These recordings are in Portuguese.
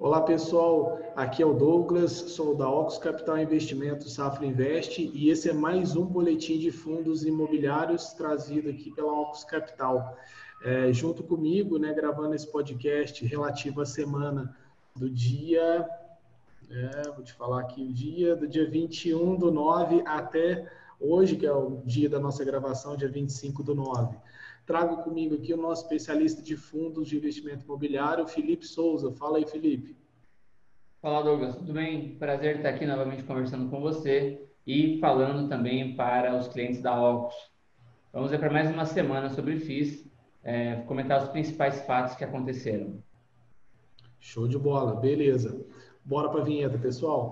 Olá pessoal, aqui é o Douglas, sou da Ox Capital Investimentos Safra Invest e esse é mais um boletim de fundos imobiliários trazido aqui pela Ox Capital. É, junto comigo, né, gravando esse podcast relativo à semana do dia, é, vou te falar aqui o dia, do dia 21 do 9 até hoje, que é o dia da nossa gravação, dia 25 do 9. Trago comigo aqui o nosso especialista de fundos de investimento imobiliário, Felipe Souza. Fala aí, Felipe. Fala, Douglas. Tudo bem? Prazer estar aqui novamente conversando com você e falando também para os clientes da Ocus. Vamos ver para mais uma semana sobre FIIs, é, comentar os principais fatos que aconteceram. Show de bola, beleza. Bora para a vinheta, pessoal.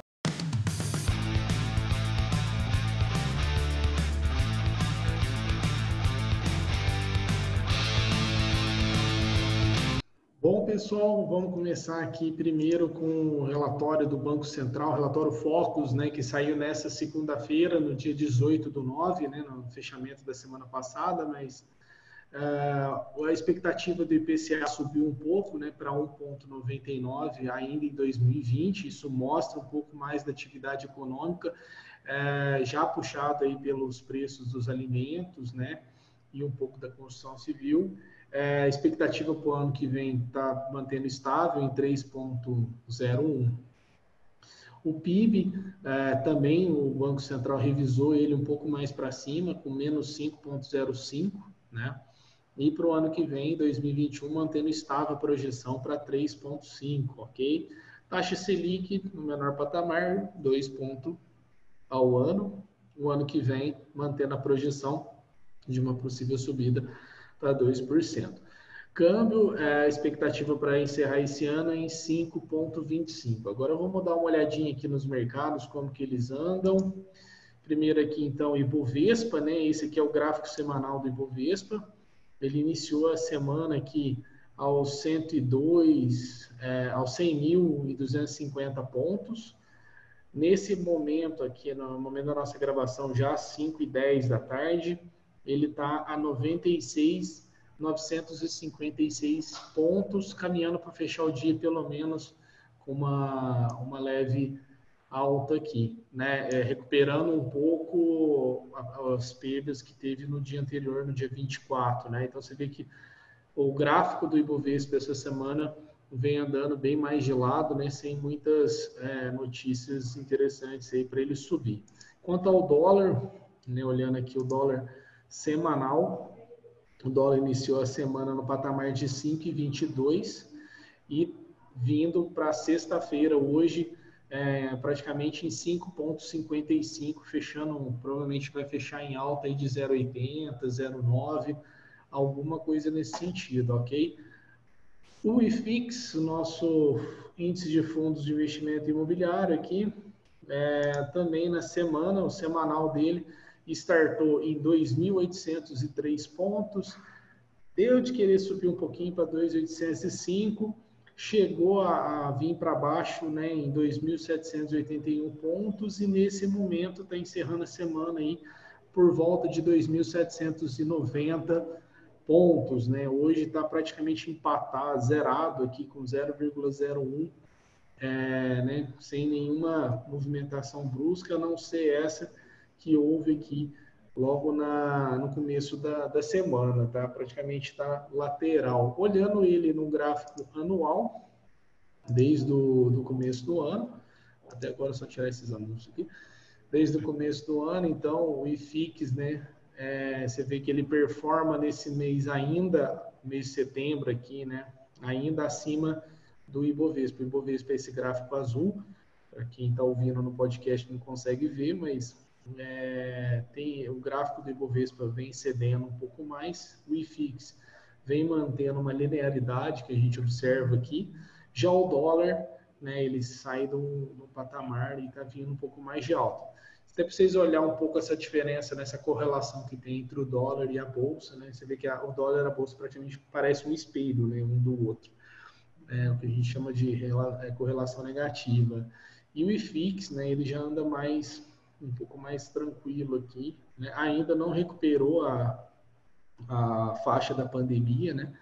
Pessoal, vamos começar aqui primeiro com o relatório do Banco Central, relatório Focus, né, que saiu nessa segunda-feira, no dia 18 do 9, né, no fechamento da semana passada, mas uh, a expectativa do IPCA subiu um pouco, né, para 1,99 ainda em 2020, isso mostra um pouco mais da atividade econômica, uh, já puxado aí pelos preços dos alimentos, né, e um pouco da construção civil, é, a expectativa para o ano que vem está mantendo estável em 3,01. O PIB é, também, o Banco Central revisou ele um pouco mais para cima, com menos 5,05, né? E para o ano que vem, 2021, mantendo estável a projeção para 3,5, ok? Taxa Selic no menor patamar, 2 pontos ao ano. O ano que vem, mantendo a projeção de uma possível subida para 2%. Câmbio, é, a expectativa para encerrar esse ano é em 5,25. Agora vamos dar uma olhadinha aqui nos mercados, como que eles andam. Primeiro aqui, então, Ibovespa, né? Esse aqui é o gráfico semanal do Ibovespa. Ele iniciou a semana aqui aos 102, é, aos 100.250 pontos. Nesse momento aqui, no momento da nossa gravação, já às 5 e 10 da tarde, ele está a 96,956 pontos, caminhando para fechar o dia pelo menos com uma, uma leve alta aqui, né? É, recuperando um pouco as perdas que teve no dia anterior, no dia 24, né? Então você vê que o gráfico do Ibovespa essa semana vem andando bem mais gelado, né? Sem muitas é, notícias interessantes aí para ele subir. Quanto ao dólar, né? Olhando aqui o dólar semanal. O dólar iniciou a semana no patamar de 5,22 e vindo para sexta-feira, hoje, é, praticamente em 5,55, fechando, provavelmente vai fechar em alta aí de 0,80, 0,9, alguma coisa nesse sentido, ok? O IFIX, nosso índice de fundos de investimento imobiliário aqui, é, também na semana, o semanal dele, startou em 2.803 pontos, deu de querer subir um pouquinho para 2.805, chegou a, a vir para baixo né, em 2.781 pontos e nesse momento está encerrando a semana aí por volta de 2.790 pontos. Né? Hoje está praticamente empatado, zerado aqui com 0,01, é, né, sem nenhuma movimentação brusca, a não ser essa que houve aqui logo na, no começo da, da semana, tá? Praticamente está lateral. Olhando ele no gráfico anual, desde o do começo do ano, até agora só tirar esses anúncios aqui, desde o começo do ano, então o IFIX, né? É, você vê que ele performa nesse mês ainda, mês de setembro aqui, né? Ainda acima do Ibovespa. O Ibovespa é esse gráfico azul, para quem está ouvindo no podcast não consegue ver, mas é, tem o gráfico do Ibovespa vem cedendo um pouco mais, o IFIX vem mantendo uma linearidade que a gente observa aqui. Já o dólar, né, ele sai do, do patamar e está vindo um pouco mais de alta. Até para vocês olhar um pouco essa diferença, nessa correlação que tem entre o dólar e a bolsa, né? Você vê que a, o dólar e a bolsa praticamente parece um espelho, né, um do outro. É o que a gente chama de é, correlação negativa. E o IFIX, né, ele já anda mais um pouco mais tranquilo aqui. Né? Ainda não recuperou a, a faixa da pandemia, né?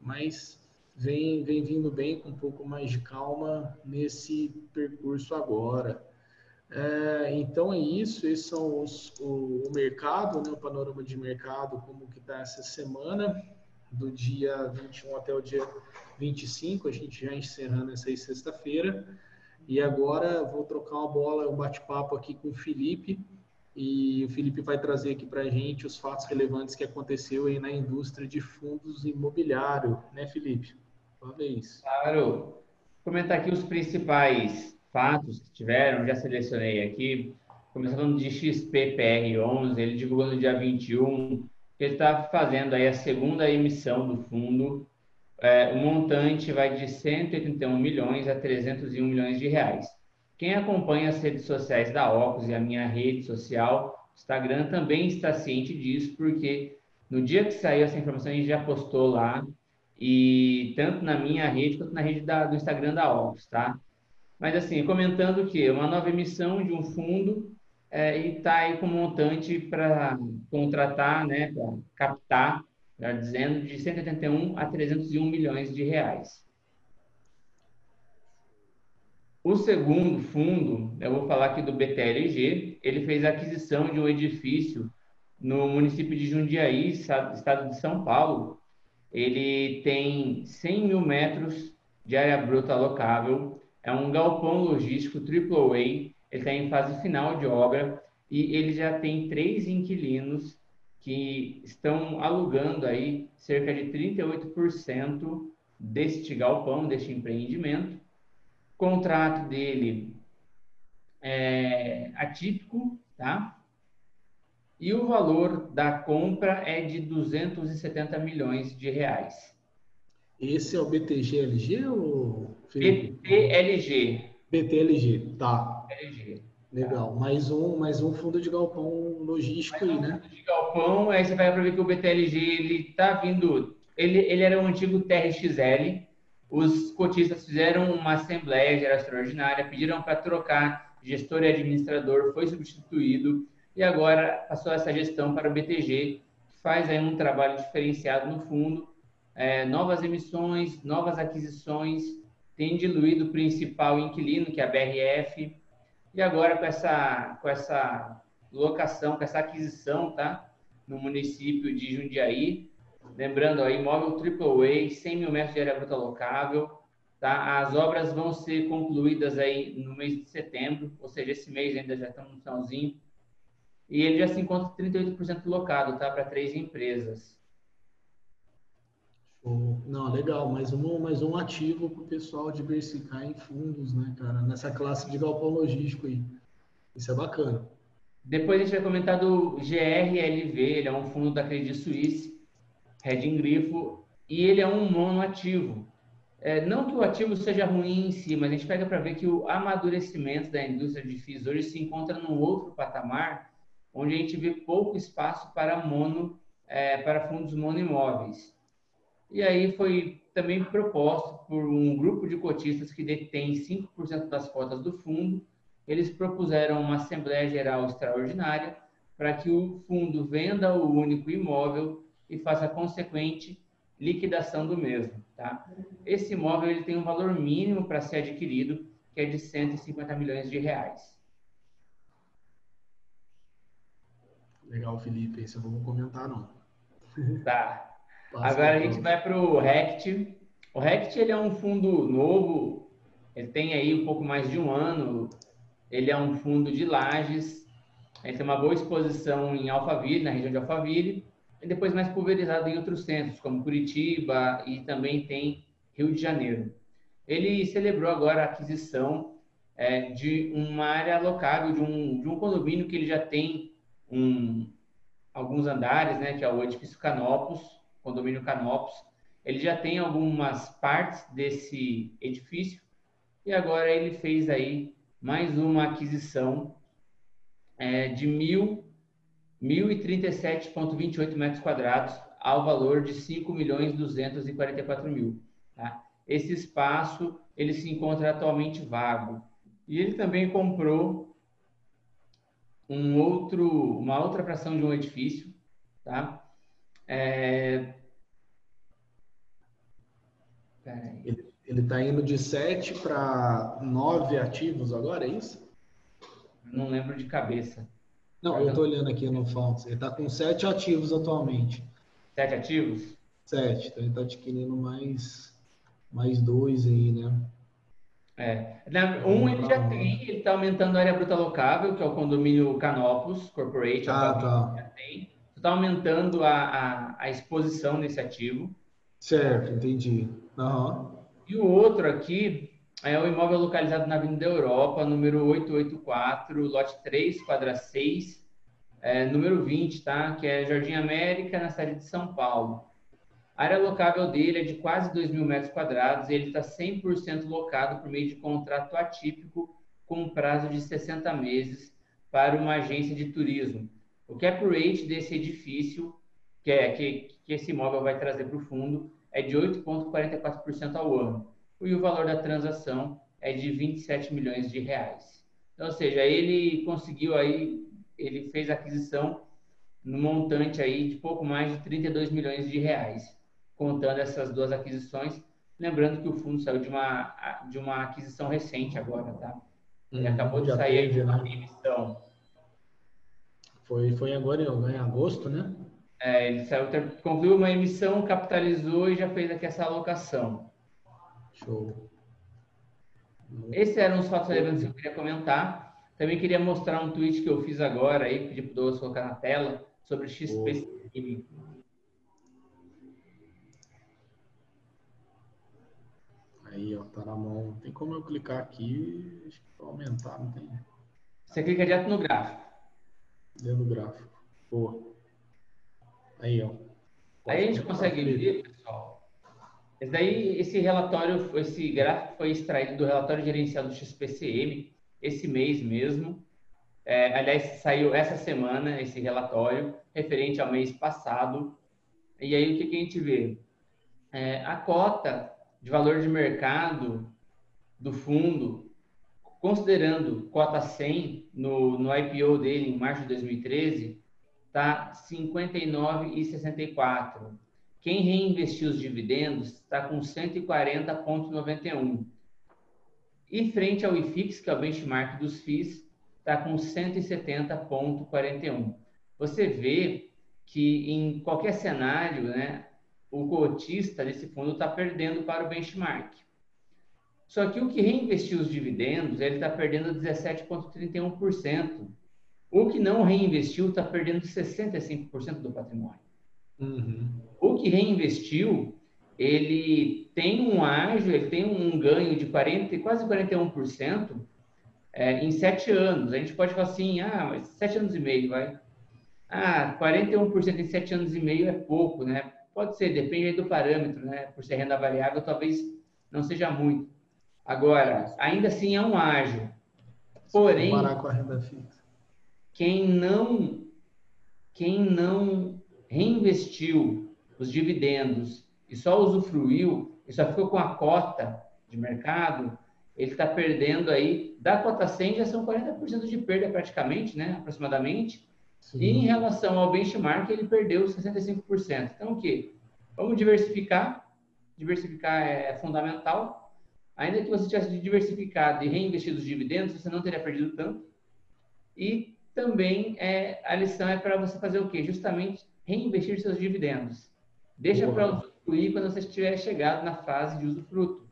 mas vem, vem vindo bem com um pouco mais de calma nesse percurso agora. É, então é isso, esses são os, o, o, mercado, né, o panorama de mercado, como que está essa semana, do dia 21 até o dia 25, a gente já encerrando essa sexta-feira. E agora vou trocar uma bola, um bate-papo aqui com o Felipe, e o Felipe vai trazer aqui para a gente os fatos relevantes que aconteceu aí na indústria de fundos imobiliário, né, Felipe? Vez. Claro. Vou comentar aqui os principais fatos que tiveram, já selecionei aqui. Começando de XPPR11, ele divulgou no dia 21 que ele está fazendo aí a segunda emissão do fundo. É, o montante vai de 181 milhões a 301 milhões de reais. Quem acompanha as redes sociais da Ocus e a minha rede social, Instagram, também está ciente disso, porque no dia que saiu essa informação, a gente já postou lá, e tanto na minha rede quanto na rede da, do Instagram da Ocus, tá? Mas assim, comentando que uma nova emissão de um fundo é, e está aí com montante para contratar, né, para captar, já dizendo, de 181 a 301 milhões de reais. O segundo fundo, eu vou falar aqui do BTLG, ele fez a aquisição de um edifício no município de Jundiaí, estado de São Paulo. Ele tem 100 mil metros de área bruta alocável, é um galpão logístico AAA, ele está em fase final de obra e ele já tem três inquilinos que estão alugando aí cerca de 38% deste galpão, deste empreendimento contrato dele é atípico, tá? E o valor da compra é de 270 milhões de reais. Esse é o BTGLG ou BTLG. BTLG, tá. BTLG. Legal. Tá. Mais um, mais um fundo de galpão logístico mais aí, um né? Fundo de galpão, aí você vai para ver que o BTLG ele tá vindo, ele, ele era um antigo TRXL, os cotistas fizeram uma assembleia geral extraordinária, pediram para trocar gestor e administrador, foi substituído e agora passou essa gestão para o BTG, que faz aí um trabalho diferenciado no fundo, é, novas emissões, novas aquisições, tem diluído o principal inquilino, que é a BRF, e agora com essa, com essa locação, com essa aquisição, tá? No município de Jundiaí, Lembrando, ó, imóvel AAA, 100 mil metros de área bruta locável. Tá? As obras vão ser concluídas aí no mês de setembro, ou seja, esse mês ainda já estamos no finalzinho. E ele já se encontra 38% locado, tá? Para três empresas. Não, legal. Mais um, mais um ativo para o pessoal diversificar em fundos, né, cara? Nessa classe de galpão logístico aí. Isso é bacana. Depois a gente vai comentar do GRLV, ele é um fundo da Credit Suisse hedging grifo, e ele é um monoativo. É, não que o ativo seja ruim em si, mas a gente pega para ver que o amadurecimento da indústria de FIIs hoje se encontra num outro patamar, onde a gente vê pouco espaço para mono, é, para fundos monoimóveis. E aí foi também proposto por um grupo de cotistas que detém 5% das cotas do fundo. Eles propuseram uma Assembleia Geral Extraordinária para que o fundo venda o único imóvel e faça a consequente liquidação do mesmo. Tá? Esse imóvel ele tem um valor mínimo para ser adquirido, que é de 150 milhões de reais. Legal, Felipe. Esse eu não vou comentar, não. Tá. Agora a gente vai para o RECT. O RECT ele é um fundo novo, ele tem aí um pouco mais de um ano. Ele é um fundo de lajes, ele tem uma boa exposição em Alphaville, na região de Alphaville, e depois mais pulverizado em outros centros, como Curitiba e também tem Rio de Janeiro. Ele celebrou agora a aquisição é, de uma área alocável, de um, de um condomínio que ele já tem um, alguns andares, né, que é o edifício Canopus, condomínio Canopus. Ele já tem algumas partes desse edifício e agora ele fez aí mais uma aquisição é, de mil 1.037,28 metros quadrados ao valor de 5 milhões 244 mil. Tá? Esse espaço ele se encontra atualmente vago. E ele também comprou um outro, uma outra fração de um edifício, tá? É... Ele está indo de 7 para 9 ativos agora, é isso? Não lembro de cabeça. Não, eu estou olhando aqui no Fontes. Ele está com 7 ativos atualmente. 7 ativos? 7. Então ele está adquirindo mais, mais dois aí, né? É. Um ele já tem, ele está aumentando a área bruta locável, que é o condomínio Canopus Corporate. Ah, tá. Já tem. Está aumentando a, a, a, exposição desse ativo. Certo, entendi. Uhum. E o outro aqui é o imóvel localizado na Avenida Europa, número 884, lote 3, quadra 6, é, número 20, tá? Que é Jardim América, na cidade de São Paulo. A área locável dele é de quase 2 mil metros quadrados e ele está 100% locado por meio de contrato atípico com um prazo de 60 meses para uma agência de turismo. O cap rate desse edifício, que, é, que, que esse imóvel vai trazer para o fundo, é de 8,44% ao ano. E o valor da transação é de 27 milhões de reais. Então, ou seja, ele conseguiu aí, ele fez a aquisição no montante aí de pouco mais de 32 milhões de reais, contando essas duas aquisições. Lembrando que o fundo saiu de uma, de uma aquisição recente agora, tá? Ele hum, acabou de sair teve, de uma né? emissão. Foi, foi agora em agosto, né? É, ele saiu, concluiu uma emissão, capitalizou e já fez aqui essa alocação. Show. Esses eram os fatos relevantes que eu queria comentar. Também queria mostrar um tweet que eu fiz agora, aí, pedir para o Douglas colocar na tela, sobre XP Aí, ó, tá na mão. Tem como eu clicar aqui, acho que para aumentar, não tem. Você clica direto no gráfico. Dentro do gráfico. Boa. Aí, ó. Aí a gente consegue ver, pessoal. Esse daí, esse relatório, esse gráfico foi extraído do relatório gerencial do XPCM, esse mês mesmo. É, aliás, saiu essa semana esse relatório, referente ao mês passado. E aí, o que, que a gente vê? É, a cota de valor de mercado do fundo, considerando cota 100 no, no IPO dele em março de 2013, está 59,64. Quem reinvestiu os dividendos está com 140,91. E frente ao IFIX, que é o benchmark dos FIIs, está com 170,41. Você vê que em qualquer cenário, né, o cotista desse fundo está perdendo para o benchmark. Só que o que reinvestiu os dividendos, ele está perdendo 17,31%. O que não reinvestiu está perdendo 65% do patrimônio. Uhum. O que reinvestiu, ele tem um ágio, ele tem um ganho de 40, quase 41% é, em sete anos. A gente pode falar assim, ah, mas sete anos e meio, vai. Ah, 41% em sete anos e meio é pouco, né? Pode ser, depende do parâmetro, né? Por ser renda variável, talvez não seja muito. Agora, ainda assim é um ágio. Porém, com a renda fixa quem não quem não reinvestiu os dividendos e só usufruiu e só ficou com a cota de mercado, ele está perdendo aí, da cota 100 já são 40% de perda praticamente, né, aproximadamente, Sim. e em relação ao benchmark ele perdeu 65%. Então o que? Vamos diversificar, diversificar é fundamental, ainda que você tivesse diversificado e reinvestido os dividendos, você não teria perdido tanto, e também é, a lição é para você fazer o quê? Justamente reinvestir seus dividendos. Deixa para usufruir quando você estiver chegado na fase de usufruto.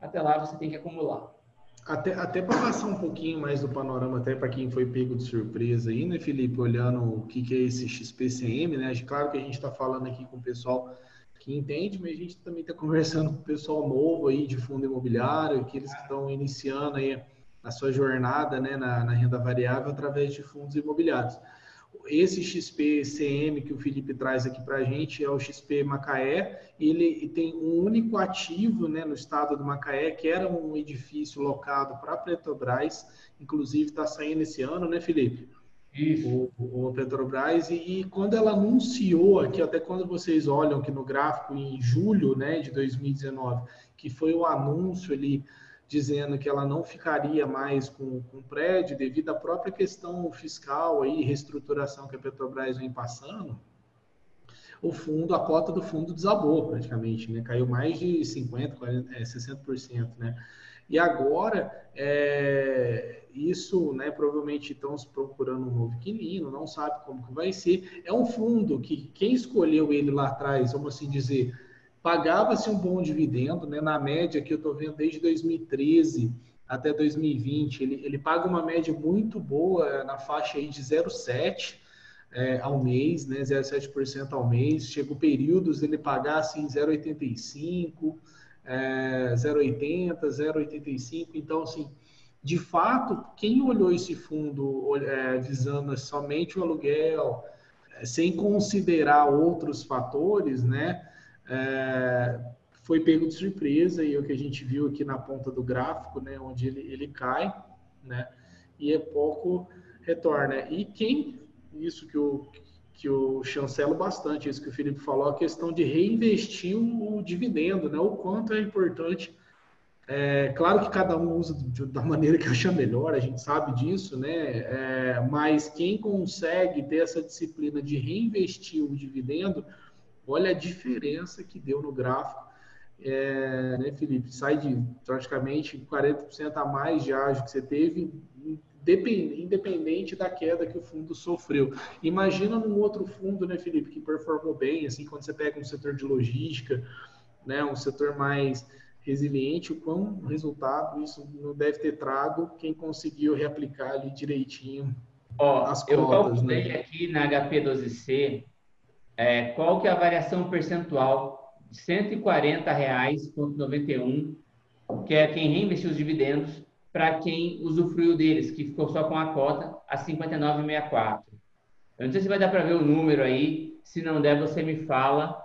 Até lá você tem que acumular. Até, até para passar um pouquinho mais do panorama, até para quem foi pego de surpresa aí, né, Felipe, olhando o que, que é esse XPCM, né? Claro que a gente está falando aqui com o pessoal que entende, mas a gente também está conversando com o pessoal novo aí de fundo imobiliário, aqueles que estão iniciando aí a sua jornada né, na, na, renda variável através de fundos imobiliários. Esse XP-CM que o Felipe traz aqui para a gente é o XP Macaé. Ele tem um único ativo né, no estado do Macaé, que era um edifício locado para a Petrobras, inclusive está saindo esse ano, né, Felipe? Isso. O, o Petrobras. E, e, quando ela anunciou aqui, até quando vocês olham aqui no gráfico, em julho né, de 2019, que foi o anúncio ali dizendo que ela não ficaria mais com, com prédio devido à própria questão fiscal e reestruturação que a Petrobras vem passando, o fundo, a cota do fundo desabou praticamente, né? Caiu mais de 50%, 40%, é, 60%, né? E agora, é, isso, né, provavelmente estão procurando um novo inquilino, não sabe como que vai ser. É um fundo que quem escolheu ele lá atrás, vamos assim dizer, pagava-se um bom dividendo, né? Na média que eu estou vendo desde 2013 até 2020, ele, ele paga uma média muito boa na faixa aí de 0,7 é, ao mês, né? 0,7% ao mês. Chegou períodos ele pagar assim 0,85, é, 0,80, 0,85. Então, assim, de fato, quem olhou esse fundo é, visando somente o aluguel, é, sem considerar outros fatores, né? É, foi pego de surpresa e é o que a gente viu aqui na ponta do gráfico, né, onde ele, ele cai, né, e é pouco retorna. E quem isso que o, que eu chancelo bastante, isso que o Felipe falou, a questão de reinvestir o, dividendo, né? O quanto é importante. É, claro que cada um usa da maneira que acha melhor, a gente sabe disso, né? É, mas quem consegue ter essa disciplina de reinvestir o dividendo, olha a diferença que deu no gráfico. É, né, Felipe? Sai de praticamente 40% a mais de ágio que você teve independente da queda que o fundo sofreu. Imagina num outro fundo, né, Felipe, que performou bem, assim, quando você pega um setor de logística, né, um setor mais resiliente, o quão resultado isso não deve ter trago quem conseguiu reaplicar ali direitinho Ó, as cotas, eu calculei né? aqui na HP12C é, qual que é a variação percentual de R$ 140,91, que é quem reinvestiu os dividendos, para quem usufruiu deles, que ficou só com a cota a 59,64. Eu não sei se vai dar para ver o número aí, se não der, você me fala.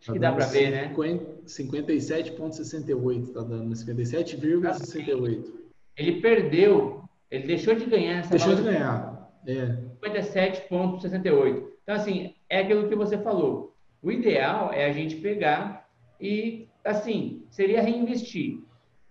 Acho que dá para ver, né? 57,68 está dando, 57,68. Ele perdeu, ele deixou de ganhar nessa Deixou de ganhar, é. 57,68. Então, assim, é aquilo que você falou. O ideal é a gente pegar e, assim, seria reinvestir.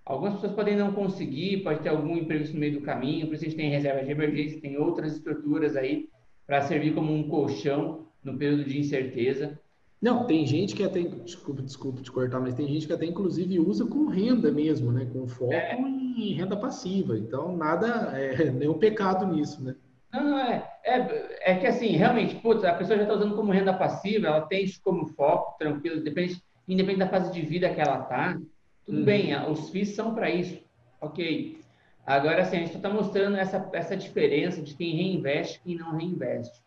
Algumas pessoas podem não conseguir, pode ter algum imprevisto no meio do caminho, por isso a gente tem reserva de emergência, tem outras estruturas aí para servir como um colchão no período de incerteza. Não, tem gente que até, desculpa, desculpa te cortar, mas tem gente que até inclusive usa com renda mesmo, né? Com foco é. em renda passiva. Então, nada, é nenhum pecado nisso, né? Não, não, é. É, é que assim, realmente, putz, a pessoa já está usando como renda passiva, ela tem isso como foco, tranquilo, depende, independente da fase de vida que ela está tudo uhum. bem, os FIIs são para isso. Ok. Agora, assim, a gente está mostrando essa, essa diferença de quem reinveste e quem não reinveste.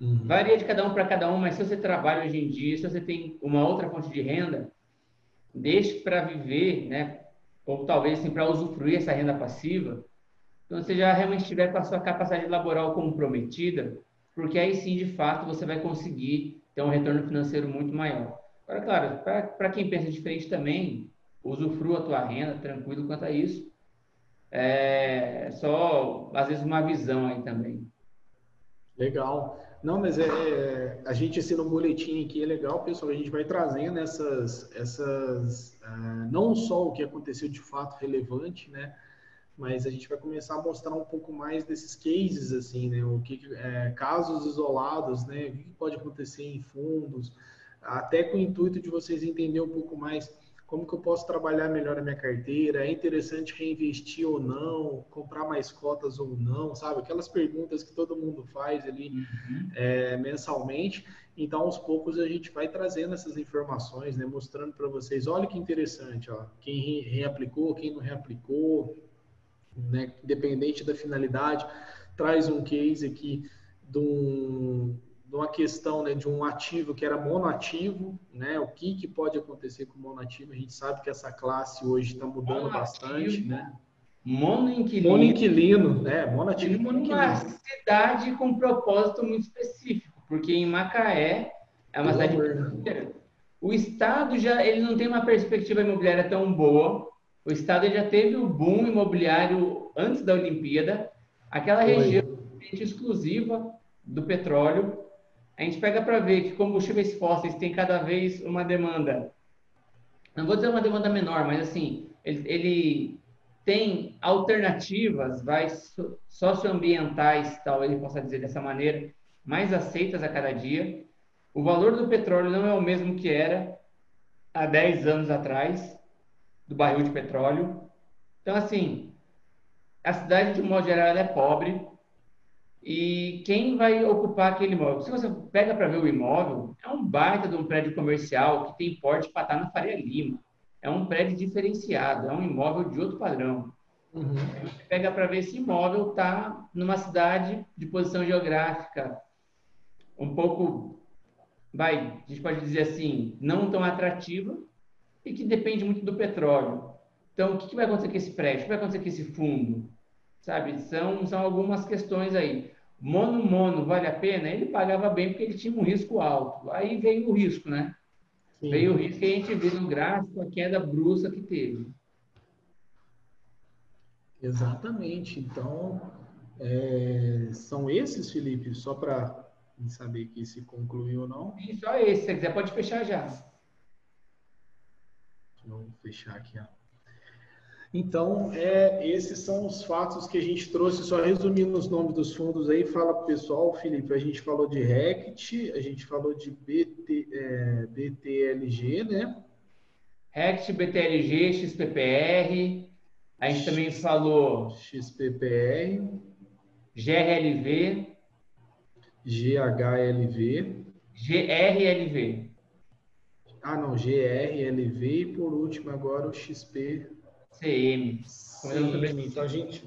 Uhum. Varia de cada um para cada um, mas se você trabalha hoje em dia, se você tem uma outra fonte de renda, deixe para viver, né? Ou talvez assim, para usufruir essa renda passiva, então você já realmente estiver com a sua capacidade laboral comprometida, porque aí sim, de fato, você vai conseguir ter um retorno financeiro muito maior. Agora, claro, para quem pensa diferente também, usufrua a tua renda, tranquilo quanto a isso. É só, às vezes, uma visão aí também. Legal. Não, mas é, é a gente assim no boletim aqui é legal, pessoal. A gente vai trazendo essas, essas uh, não só o que aconteceu de fato relevante, né? Mas a gente vai começar a mostrar um pouco mais desses cases, assim, né? O que é, casos isolados, né? O que pode acontecer em fundos, até com o intuito de vocês entenderem um pouco mais como que eu posso trabalhar melhor a minha carteira? É interessante reinvestir ou não? Comprar mais cotas ou não? Sabe? Aquelas perguntas que todo mundo faz ali uhum. é, mensalmente. Então, aos poucos, a gente vai trazendo essas informações, né? mostrando para vocês, olha que interessante, ó, quem reaplicou, quem não reaplicou, né? independente da finalidade, traz um case aqui de um de uma questão né, de um ativo que era monoativo, né? O que, que pode acontecer com o monoativo? A gente sabe que essa classe hoje está mudando monoativo, bastante, né? Monoinquilino. Monoinquilino, né? Monoativo e monoinquilino. Uma cidade com um propósito muito específico, porque em Macaé é uma cidade o estado já ele não tem uma perspectiva imobiliária tão boa. O estado já teve o boom imobiliário antes da Olimpíada. Aquela Foi. região exclusiva do petróleo a gente pega para ver que combustíveis fósseis tem cada vez uma demanda, não vou dizer uma demanda menor, mas assim, ele, ele tem alternativas, vai socioambientais, talvez possa dizer dessa maneira, mais aceitas a cada dia. O valor do petróleo não é o mesmo que era há 10 anos atrás, do barril de petróleo. Então, assim, a cidade, de modo geral, é pobre. E quem vai ocupar aquele imóvel? Se você pega para ver o imóvel, é um baita de um prédio comercial que tem porte para estar na Faria Lima. É um prédio diferenciado, é um imóvel de outro padrão. Uhum. Você pega para ver esse imóvel está numa cidade de posição geográfica um pouco, vai, a gente pode dizer assim, não tão atrativa e que depende muito do petróleo. Então, o que, que vai acontecer com esse prédio? O que vai acontecer com esse fundo? Sabe, são, são algumas questões aí. Mono mono vale a pena? Ele pagava bem porque ele tinha um risco alto. Aí veio o risco, né? Sim. Veio o risco que a gente vê no gráfico, a queda brusca que teve. Exatamente. Então, é, são esses, Felipe, só para saber que se concluiu ou não. Sim, só esse. Se você quiser, pode fechar já. Vamos fechar aqui, ó. Então, é, esses são os fatos que a gente trouxe, só resumindo os nomes dos fundos aí, fala para o pessoal, Felipe, a gente falou de RECT, a gente falou de BT, é, BTLG, né? RECT, BTLG, XPPR, a gente também falou... XPPR. GRLV. GHLV. GRLV. Ah, não, GRLV e por último agora o XP CM. Sim, então a gente,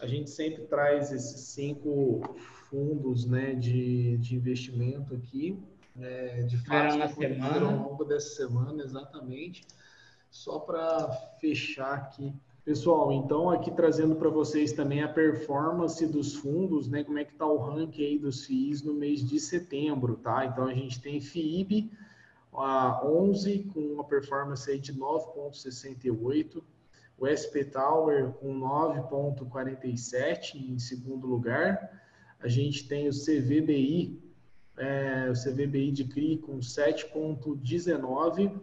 a gente sempre traz esses cinco fundos né, de, de investimento aqui, é, de fato, na semana. ao longo dessa semana, exatamente. Só para fechar aqui. Pessoal, então aqui trazendo para vocês também a performance dos fundos, né? Como é que está o ranking aí dos FIIs no mês de setembro, tá? Então a gente tem FIIB a 11 com uma performance aí de 9.68, o SP Tower com 9,47 em segundo lugar. A gente tem o CVBI, é, o CVBI de CRI com 7,19.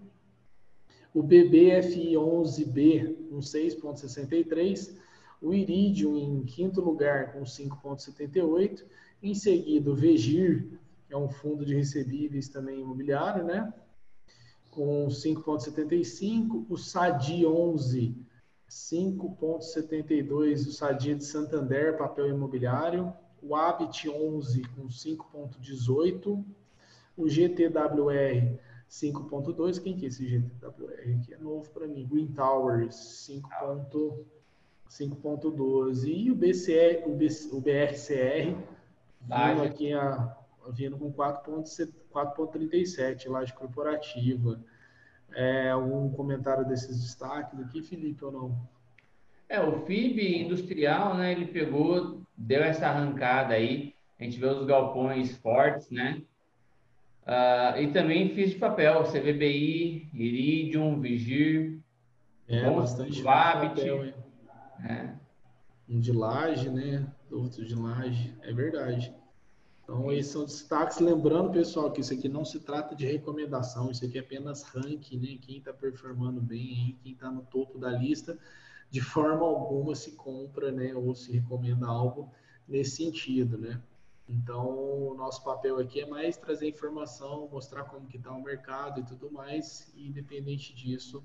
O BBFI11B com 6,63. O Iridium em quinto lugar com 5,78. Em seguida, o VEGIR, que é um fundo de recebíveis também imobiliário, né? Com 5,75. O SADI 11 5,72 o Sadia de Santander, papel imobiliário, o Habit 11 com 5,18, o GTWR 5,2, quem que é esse GTWR aqui? É novo para mim, Green Towers 5,12 e o BCR, o, BC, o BRCR vindo aqui a, vindo com 4,37, laje corporativa. É, algum comentário desses destaques aqui, Felipe, ou não? É, o FIB industrial, né, ele pegou, deu essa arrancada aí, a gente vê os galpões fortes, né? Uh, e também fiz de papel, CVBI, Iridium, Vigir, é, bastante Vabit, é. Um de laje, né? Outro de laje, é verdade. Então, esses são destaques. Lembrando, pessoal, que isso aqui não se trata de recomendação, isso aqui é apenas ranking, né? Quem está performando bem, quem está no topo da lista, de forma alguma se compra, né? Ou se recomenda algo nesse sentido, né? Então, o nosso papel aqui é mais trazer informação, mostrar como que está o mercado e tudo mais, e independente disso,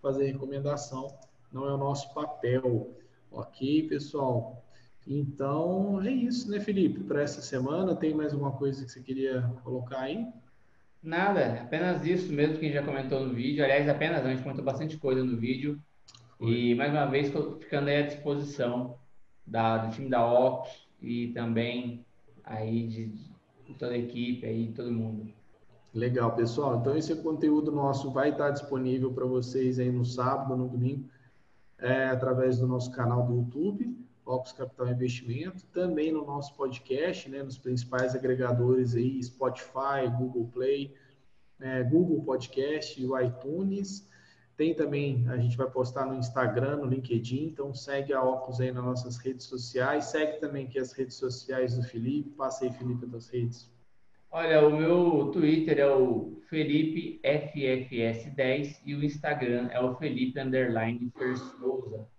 fazer recomendação não é o nosso papel. Ok, pessoal? Então, é isso, né, Felipe? Para essa semana, tem mais alguma coisa que você queria colocar aí? Nada, apenas isso mesmo que a gente já comentou no vídeo. Aliás, apenas a gente comentou bastante coisa no vídeo. Foi. E, mais uma vez, ficando aí à disposição da, do time da Ops e também aí de, de toda a equipe, aí, todo mundo. Legal, pessoal. Então, esse conteúdo nosso vai estar disponível para vocês aí no sábado, no domingo, é, através do nosso canal do YouTube Opus Capital Investimento, também no nosso podcast, né, nos principais agregadores aí, Spotify, Google Play, é, Google Podcast e o iTunes. Tem também, a gente vai postar no Instagram, no LinkedIn, então segue a Opus aí nas nossas redes sociais, segue também aqui as redes sociais do Felipe, passa aí, Felipe, das redes. Olha, o meu Twitter é o Felipe FFS10 e o Instagram é o Felipe Underline Souza.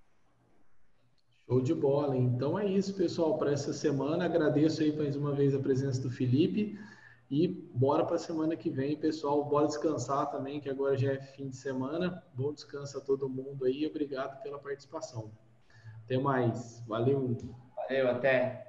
Show de bola. Então é isso, pessoal, para essa semana. Agradeço aí mais uma vez a presença do Felipe. E bora para a semana que vem, pessoal. Bora descansar também, que agora já é fim de semana. Bom descanso a todo mundo aí. Obrigado pela participação. Até mais. Valeu. Valeu, até.